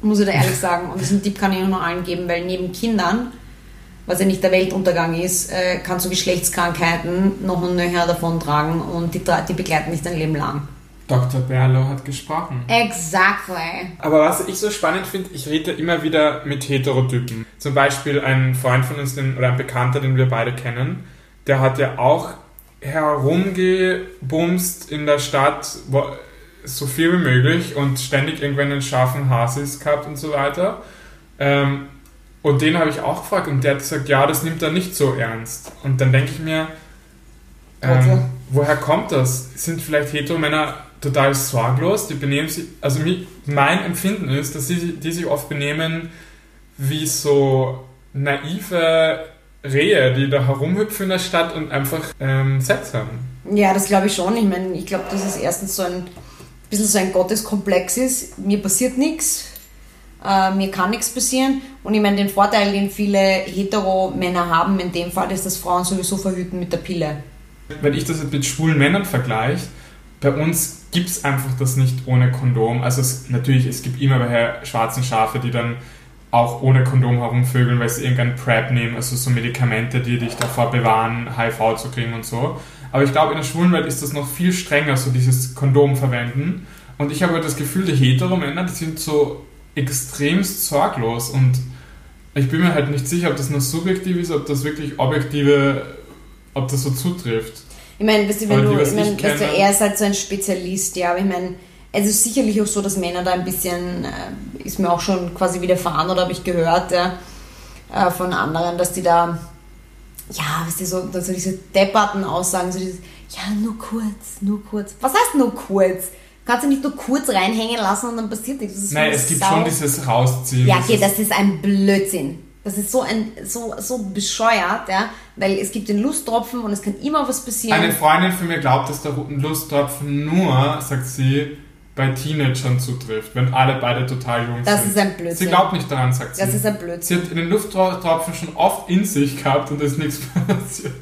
Muss ich da ehrlich sagen. Und diesen Tipp kann ich noch allen geben, weil neben Kindern was ja nicht der Weltuntergang ist, äh, kannst du Geschlechtskrankheiten noch und nöcher davon tragen und die, die begleiten dich dein Leben lang. Dr. Berlo hat gesprochen. Exactly. Aber was ich so spannend finde, ich rede immer wieder mit Heterotypen. Zum Beispiel ein Freund von uns, den, oder ein Bekannter, den wir beide kennen, der hat ja auch herumgebumst in der Stadt, wo, so viel wie möglich und ständig irgendwann scharfen Hasis gehabt und so weiter. Ähm, und den habe ich auch gefragt und der hat gesagt, ja, das nimmt er nicht so ernst. Und dann denke ich mir, ähm, woher kommt das? Sind vielleicht Heteromänner total sorglos? Die benehmen sich, also mein Empfinden ist, dass sie die sich oft benehmen wie so naive Rehe, die da herumhüpfen in der Stadt und einfach ähm, haben. Ja, das glaube ich schon. Ich meine, ich glaube, dass es erstens so ein bisschen so ein Gotteskomplex ist. Mir passiert nichts, äh, mir kann nichts passieren. Und ich meine, den Vorteil, den viele Hetero-Männer haben in dem Fall, ist, dass Frauen sowieso verhüten mit der Pille. Wenn ich das jetzt mit schwulen Männern vergleiche, bei uns gibt es einfach das nicht ohne Kondom. Also es, natürlich, es gibt immer welche schwarzen Schafe, die dann auch ohne Kondom herumvögeln, weil sie irgendein Prep nehmen, also so Medikamente, die dich davor bewahren, HIV zu kriegen und so. Aber ich glaube, in der schwulen Welt ist das noch viel strenger, so dieses Kondom verwenden. Und ich habe das Gefühl, die Hetero-Männer, die sind so extremst sorglos und ich bin mir halt nicht sicher, ob das nur subjektiv ist, ob das wirklich objektive, ob das so zutrifft. Ich meine, weißt du, wenn du, ich meine, ich weißt du, er ist halt so ein Spezialist, ja, aber ich meine, es ist sicherlich auch so, dass Männer da ein bisschen, äh, ist mir auch schon quasi widerfahren oder habe ich gehört ja, äh, von anderen, dass die da, ja, weißt du, so, so diese depperten Aussagen, so dieses, ja, nur kurz, nur kurz. Was heißt nur kurz? Kannst du nicht nur kurz reinhängen lassen und dann passiert nichts. Nein, es gibt Sau. schon dieses Rausziehen. Ja, okay, das ist ein Blödsinn. Das ist so ein so, so bescheuert, ja, weil es gibt den Lusttropfen und es kann immer was passieren. Eine Freundin von mir glaubt, dass der Lusttropfen nur, sagt sie, bei Teenagern zutrifft, wenn alle beide total jung Das sind. ist ein Blödsinn. Sie glaubt nicht daran, sagt Das sie. ist ein sie Blödsinn. hat den Lufttropfen schon oft in sich gehabt und ist nichts passiert.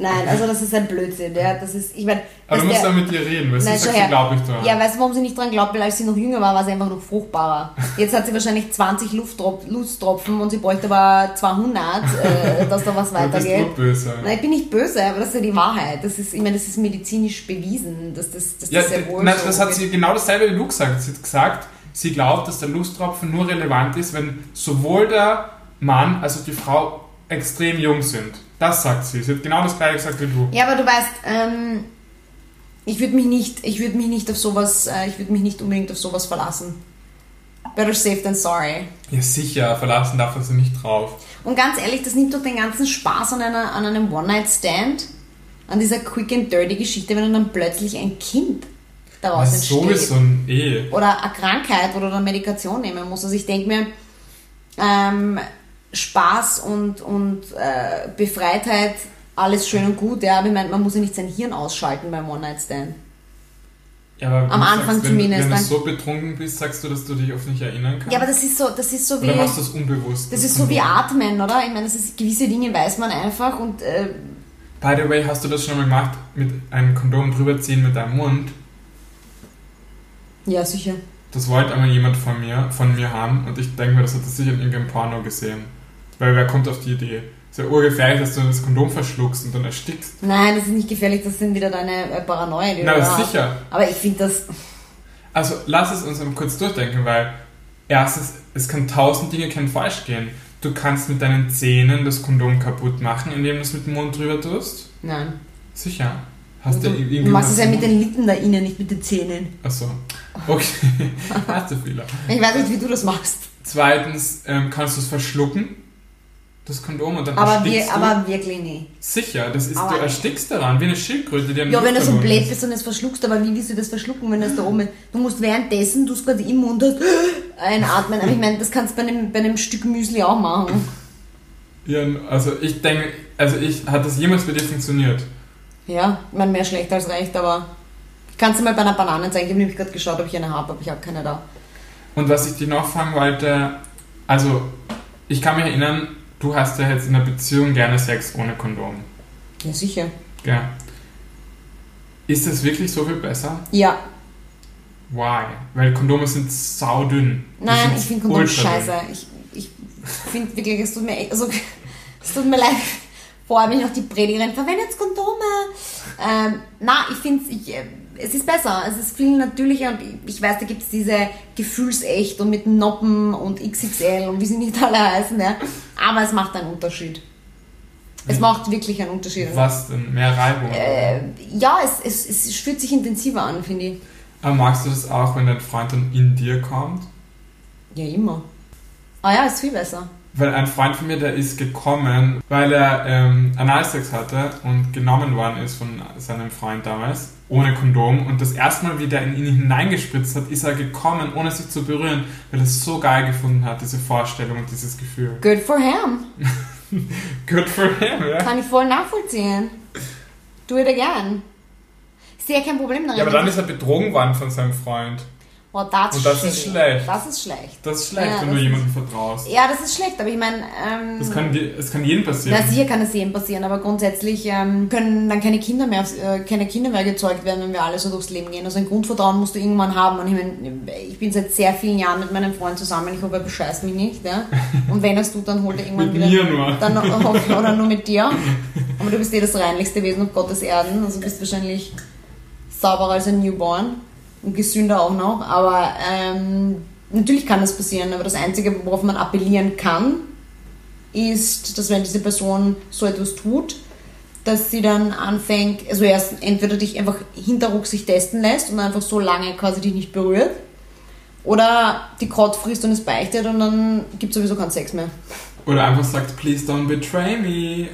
Nein, also das ist ein Blödsinn, ja. Das ist, ich meine, Aber du musst der- da mit ihr reden, weil Nein, sagt, sie her. glaubt nicht daran. Ja, weißt du, warum sie nicht dran glaubt? Weil als sie noch jünger war, war sie einfach noch fruchtbarer. Jetzt hat sie wahrscheinlich 20 Lufttrop Lusttropfen und sie bräuchte aber 200, äh, dass da was du bist weitergeht. böse. Nein, ich bin nicht böse, aber das ist ja die Wahrheit. Das ist, ich meine, das ist medizinisch bewiesen, dass das, dass Ja, das sehr wohl nein, so das hat geht. sie genau dasselbe wie du gesagt. Sie hat gesagt, sie glaubt, dass der Lusttropfen nur relevant ist, wenn sowohl der Mann als auch die Frau extrem jung sind. Das sagt sie. Sie hat genau das gleiche gesagt wie du. Ja, aber du weißt, ähm, ich würde mich nicht, ich würde mich nicht auf sowas, äh, ich würde mich nicht unbedingt auf sowas verlassen. Better safe than sorry. Ja, sicher, verlassen darf man sie nicht drauf. Und ganz ehrlich, das nimmt doch den ganzen Spaß an, einer, an einem One-Night-Stand, an dieser Quick and Dirty Geschichte, wenn dann plötzlich ein Kind daraus entsteht. sowieso ein eh. Oder eine Krankheit oder eine Medikation nehmen muss. Also ich denke mir, ähm, Spaß und, und äh, Befreitheit, alles schön und gut, ja, aber ich meine, man muss ja nicht sein Hirn ausschalten beim One-Night-Stand. Ja, aber Am Anfang sagst, wenn, zumindest, Wenn du so betrunken bist, sagst du, dass du dich oft nicht erinnern kannst? Ja, aber das ist so, das ist so wie. Oder machst du das unbewusst? Das ist so wie. Atmen, oder? Ich meine, das ist, gewisse Dinge weiß man einfach und äh, By the way, hast du das schon mal gemacht, mit einem Kondom drüber ziehen mit deinem Mund? ja, sicher. Das wollte einmal jemand von mir, von mir haben und ich denke mir, das hat er sicher in irgendeinem Porno gesehen. Weil wer kommt auf die Idee? Ist ja urgefährlich, dass du das Kondom verschluckst und dann erstickst. Nein, das ist nicht gefährlich, das sind wieder deine äh, Paranoia, die Na, du aber da hast. sicher. Aber ich finde das. Also lass es uns mal kurz durchdenken, weil erstens, es kann tausend Dinge können falsch gehen. Du kannst mit deinen Zähnen das Kondom kaputt machen, indem du es mit dem Mund drüber tust. Nein. Sicher. Hast du, du machst es ja mit den Lippen da innen, nicht mit den Zähnen. Achso. Okay. Erster Fehler. Ich weiß nicht, wie du das machst. Zweitens ähm, kannst du es verschlucken, das Kondom, und dann Aber, erstickst wir, du. aber wirklich nicht. Sicher, das ist, Aber- du erstickst daran, wie eine Schildkröte, die am Ja, wenn du so blöd ist. bist und es verschluckst, aber wie willst du das verschlucken, wenn das da oben ist? Du musst währenddessen, du es gerade im Mund hast, einatmen. Aber ich meine, das kannst du bei einem, bei einem Stück Müsli auch machen. Ja, also ich denke, also ich, hat das jemals bei dir funktioniert? Ja, ich meine, mehr schlecht als recht, aber ich kann es dir mal bei einer Banane zeigen. Ich habe nämlich gerade geschaut, ob ich eine habe, aber ich habe keine da. Und was ich dir noch fragen wollte, also ich kann mich erinnern, du hast ja jetzt in einer Beziehung gerne Sex ohne Kondom. Ja, sicher. Gell? Ist das wirklich so viel besser? Ja, Why? Weil Kondome sind saudünn. Nein, ich finde Kondom ultradünn. scheiße. Ich, ich finde wirklich, es tut mir echt, also, es tut mir leid. Vor allem, noch die Predigerin verwendet Kondome. Ähm, na, ich finde ich, äh, es ist besser. Es ist viel natürlicher und ich- weiß, da gibt es diese Gefühlsecht und mit Noppen und XXL und wie sie nicht alle heißen, ja. Aber es macht einen Unterschied. Es Wie- macht wirklich einen Unterschied. Was denn? Mehr Reibung? Äh, ja, es, es, es fühlt sich intensiver an, finde ich. Aber magst du das auch, wenn dein Freund dann in dir kommt? Ja, immer. Ah ja, ist viel besser. Weil ein Freund von mir, der ist gekommen, weil er ähm, Analsex hatte und genommen worden ist von seinem Freund damals, ohne Kondom. Und das erste Mal, wie der in ihn hineingespritzt hat, ist er gekommen, ohne sich zu berühren, weil er es so geil gefunden hat, diese Vorstellung und dieses Gefühl. Good for him. Good for him, ja? Kann ich voll nachvollziehen. Do it again. Ich sehe kein Problem darin. Ja, aber dann ist er betrogen worden von seinem Freund. Oh, that's Und das ist shitty. schlecht. Das ist schlecht. Das ist schlecht, Ja, wenn das du ist- jemandem vertraust. Ja, das ist schlecht, aber ich meine, ähm, Das kann, es kann jedem passieren. na, sicher kann es jedem passieren, aber grundsätzlich ähm, können dann keine Kinder mehr, äh, keine Kinder mehr gezeugt werden, wenn wir alle so durchs Leben gehen. Also ein Grundvertrauen musst du irgendwann haben. Und ich meine, ich bin seit sehr vielen Jahren mit meinem Freund zusammen. Ich hoffe, er bescheißt mich nicht. Ja? Und wenn er es tut, dann holt er irgendwann Mit wieder. mir nur. Dann, oder nur mit dir. Aber du bist eh das reinlichste Wesen auf Gottes Erden. Also bist wahrscheinlich sauberer als ein Newborn. Und gesünder auch noch. Aber ähm, natürlich kann das passieren. Aber das Einzige, worauf man appellieren kann, ist, dass wenn diese Person so etwas tut, dass sie dann anfängt, also erst entweder dich einfach hinterrucks sich testen lässt und einfach so lange quasi dich nicht berührt, oder die Kraut frisst und es beichtet und dann gibt es sowieso keinen Sex mehr. Oder einfach sagt, please don't betray me.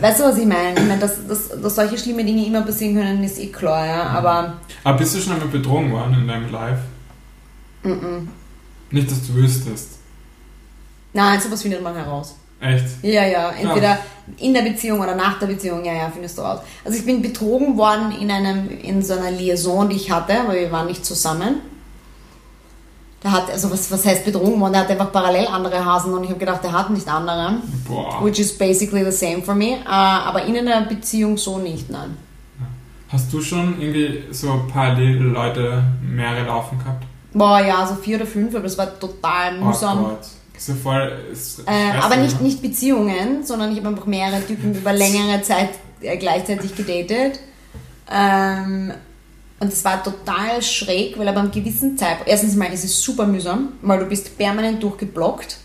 Weißt du, was ich meine? Ich meine, dass, dass, dass solche schlimme Dinge immer passieren können, ist eh klar, ja. Aber Aber bist du schon einmal betrogen worden in deinem Life? mm Nicht, dass du wüsstest. nein, sowas findet man heraus. Echt? Ja, ja, entweder in der Beziehung oder nach der Beziehung, ja, ja, findest du raus. Also ich bin betrogen worden in einem, in so einer Liaison, die ich hatte, aber wir waren nicht zusammen. Der hat, also was, was heißt betrogen worden? Der hat einfach parallel andere Hasen und ich habe gedacht, der hat nicht andere. Boah. Which is basically the same for me. Äh, aber in einer Beziehung so nicht, nein. Hast du schon irgendwie so parallel Leute mehrere laufen gehabt? Boah, ja, so vier oder fünf, aber das war total Oh mühsam. Ist ja voll. Äh, aber nicht, ne? nicht Beziehungen, sondern ich habe einfach mehrere Typen über längere Zeit äh, gleichzeitig gedatet. Ähm, und es war total schräg, weil aber am gewissen Zeitpunkt, erstens mal ist es super mühsam, weil du bist permanent durchgeblockt.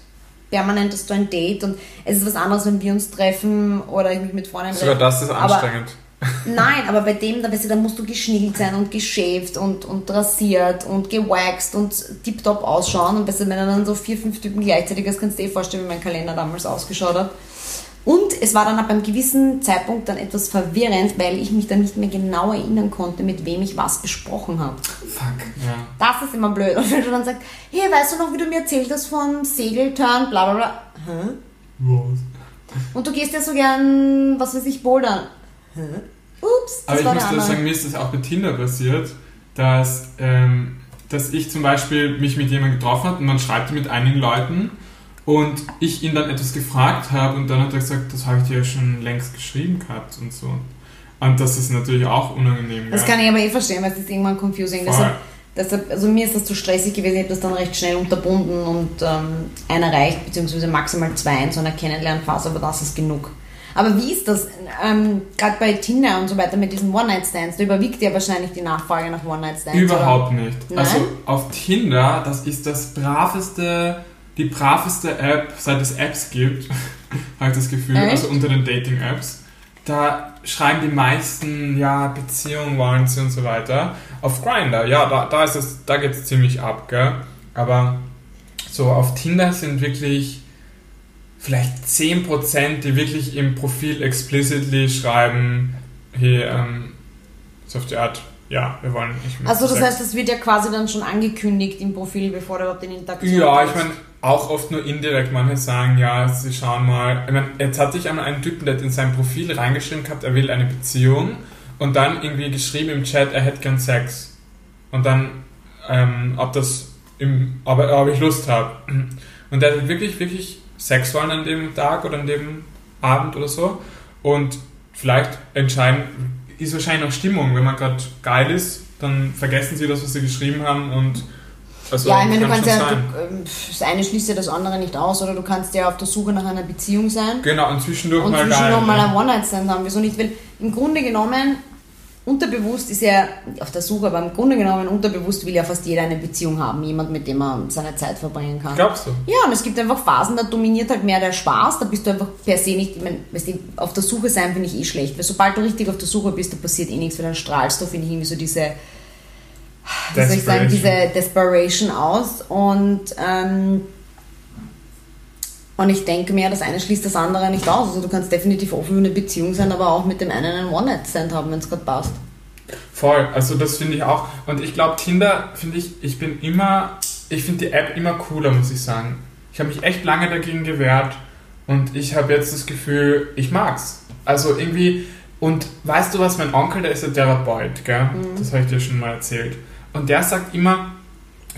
Permanent hast du ein Date und es ist was anderes, wenn wir uns treffen oder ich mich mit Freunden Sogar das ist Aber- anstrengend. Nein, aber bei dem, da, weißt du, da musst du geschniegelt sein und geschäft und, und rasiert und gewaxt und tiptop ausschauen. Und weißt du, wenn dann so vier, fünf Typen gleichzeitig ist, kannst du dir eh vorstellen, wie mein Kalender damals ausgeschaut hat. Und es war dann ab einem gewissen Zeitpunkt dann etwas verwirrend, weil ich mich dann nicht mehr genau erinnern konnte, mit wem ich was besprochen habe. Fuck, ja. Das ist immer blöd. Und wenn du dann sagst, hey, weißt du noch, wie du mir erzählt hast von Segelturn, bla bla bla. Hä? Was? Und du gehst ja so gern, was weiß ich, bouldern. Ups, das Aber ich war muss der dir sagen, mir ist das auch bei Tinder passiert, dass, ähm, dass ich zum Beispiel mich mit jemandem getroffen habe und man schreibt mit einigen Leuten und ich ihn dann etwas gefragt habe und dann hat er gesagt, das habe ich dir ja schon längst geschrieben gehabt und so. Und das ist natürlich auch unangenehm. Das gell? kann ich aber eh verstehen, weil es ist irgendwann confusing. Deshalb, deshalb, also mir ist das zu stressig gewesen, ich habe das dann recht schnell unterbunden und ähm, einer reicht, beziehungsweise maximal zwei in so einer Kennenlernphase, aber das ist genug. Aber wie ist das, ähm, gerade bei Tinder und so weiter mit diesen One-Night-Stands, da überwiegt ja wahrscheinlich die Nachfrage nach One-Night-Stands. Überhaupt nicht. Nein? Also auf Tinder, das ist das braveste, die braveste App, seit es Apps gibt, habe ich das Gefühl, Echt? also unter den Dating-Apps. Da schreiben die meisten, ja, Beziehungen wollen sie und so weiter. Auf Grindr, ja, da, da ist es, da geht es ziemlich ab, gell? Aber so auf Tinder sind wirklich vielleicht 10%, die wirklich im Profil explicitly schreiben, hey, ähm, so auf die Art, ja, wir wollen nicht mehr Also das Sex. heißt, das wird ja quasi dann schon angekündigt im Profil, bevor du überhaupt in Interaktion Ja, ich meine, auch oft nur indirekt. Manche sagen, ja, sie schauen mal. Ich meine, jetzt hatte ich einmal einen Typen, der hat in sein Profil reingeschrieben gehabt, er will eine Beziehung und dann irgendwie geschrieben im Chat, er hätte gern Sex. Und dann, ähm, ob das, im, ob, ob ich Lust habe. Und der hat wirklich, wirklich Sex wollen an dem Tag oder an dem Abend oder so. Und vielleicht entscheiden, ist wahrscheinlich noch Stimmung. Wenn man gerade geil ist, dann vergessen sie das, was sie geschrieben haben und also ja, ich meine, du kann kannst ja, du, ähm, das eine schließt ja das andere nicht aus, oder du kannst ja auf der Suche nach einer Beziehung sein Genau, und zwischendurch und mal zwischendurch mal ein One-Night-Stand haben. Wieso nicht? Weil im Grunde genommen, unterbewusst ist ja auf der Suche, aber im Grunde genommen unterbewusst will ja fast jeder eine Beziehung haben. Jemand, mit dem er seine Zeit verbringen kann. Glaubst du? Ja, und es gibt einfach Phasen, da dominiert halt mehr der Spaß, da bist du einfach per se nicht, ich meine, weißt du, auf der Suche sein finde ich eh schlecht, weil sobald du richtig auf der Suche bist, da passiert eh nichts, weil dann strahlst du, finde ich, irgendwie so diese, wie soll ich sagen, diese Desperation aus und, ähm, und ich denke mir, das eine schließt das andere nicht aus. Also du kannst definitiv offen für eine Beziehung sein, aber auch mit dem einen einen One-Night-Stand haben, wenn es gerade passt. Voll, also das finde ich auch. Und ich glaube, Tinder finde ich, ich bin immer, ich finde die App immer cooler, muss ich sagen. Ich habe mich echt lange dagegen gewehrt und ich habe jetzt das Gefühl, ich mag's. Also irgendwie, und weißt du was, mein Onkel, der ist ein Therapeut, gell? Das habe ich dir schon mal erzählt. Und der sagt immer,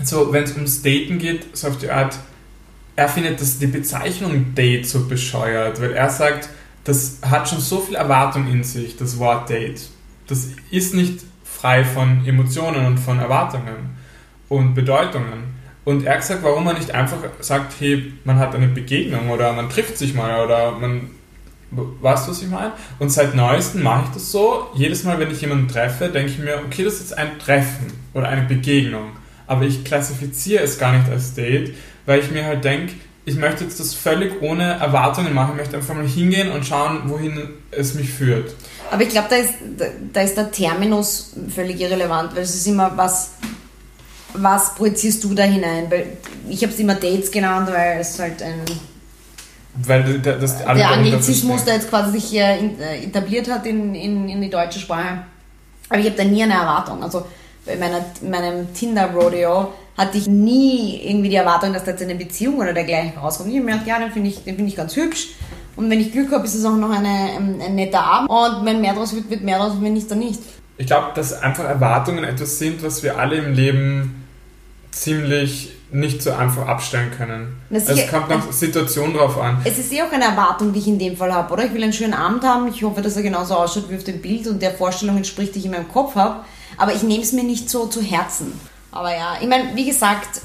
so, wenn es ums Daten geht, so auf die Art, er findet das, die Bezeichnung Date so bescheuert, weil er sagt, das hat schon so viel Erwartung in sich, das Wort Date. Das ist nicht frei von Emotionen und von Erwartungen und Bedeutungen. Und er hat gesagt, warum man nicht einfach sagt, hey, man hat eine Begegnung oder man trifft sich mal oder man. Weißt du, was ich meine? Und seit neuestem mache ich das so. Jedes Mal, wenn ich jemanden treffe, denke ich mir, okay, das ist jetzt ein Treffen oder eine Begegnung. Aber ich klassifiziere es gar nicht als Date, weil ich mir halt denke, ich möchte jetzt das völlig ohne Erwartungen machen. Ich möchte einfach mal hingehen und schauen, wohin es mich führt. Aber ich glaube, da ist, da, ist der Terminus völlig irrelevant, weil es ist immer, was, was projizierst du da hinein? Weil ich habe es immer Dates genannt, weil es halt ein, Weil das, der Anglizismus, der jetzt quasi sich äh, äh, etabliert hat in, in, in die deutsche Sprache. Aber ich habe da nie eine Erwartung. Also bei meiner, meinem Tinder-Rodeo hatte ich nie irgendwie die Erwartung, dass da jetzt eine Beziehung oder dergleichen rauskommt. Ich habe mir gedacht, ja, den finde ich, den finde ich ganz hübsch. Und wenn ich Glück habe, ist es auch noch eine, ein, ein netter Abend. Und wenn mehr draus wird, wird mehr draus, wenn nicht, dann nicht. Ich glaube, dass einfach Erwartungen etwas sind, was wir alle im Leben ziemlich nicht so einfach abstellen können. Das Es kommt noch Situation drauf an. Es ist eh auch eine Erwartung, die ich in dem Fall habe, oder? Ich will einen schönen Abend haben. Ich hoffe, dass er genauso ausschaut wie auf dem Bild und der Vorstellung entspricht, die ich in meinem Kopf habe. Aber ich nehme es mir nicht so zu Herzen. Aber ja, ich meine, wie gesagt,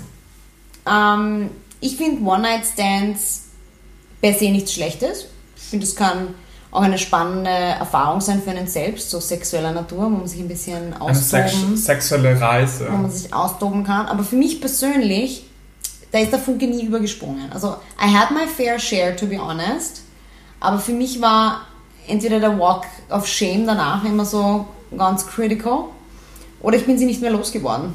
ähm, ich finde One-Night-Stands per se nichts Schlechtes. Ich finde, es kann auch eine spannende Erfahrung sein für einen selbst, so sexueller Natur, wo man sich ein bisschen austoben sexuelle Reise. wo man sich austoben kann. Aber für mich persönlich, da ist der Funke nie übergesprungen. Also, I had my fair share, to be honest. Aber für mich war entweder der Walk of Shame danach immer so ganz critical oder ich bin sie nicht mehr losgeworden.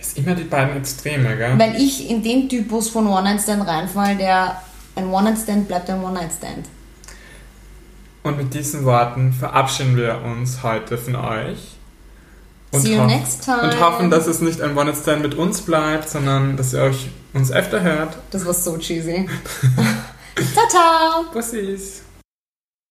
Es ist immer die beiden Extreme, gell? Weil ich in den Typus von One-Night-Stand reinfall, der ein One-Night-Stand bleibt ein One-Night-Stand. Und mit diesen Worten verabschieden wir uns heute von euch. See you next time. Und hoffen, dass es nicht ein One-Night-Stand mit uns bleibt, sondern dass ihr euch uns öfter hört. Das war so cheesy. Ciao, ciao. Bussis.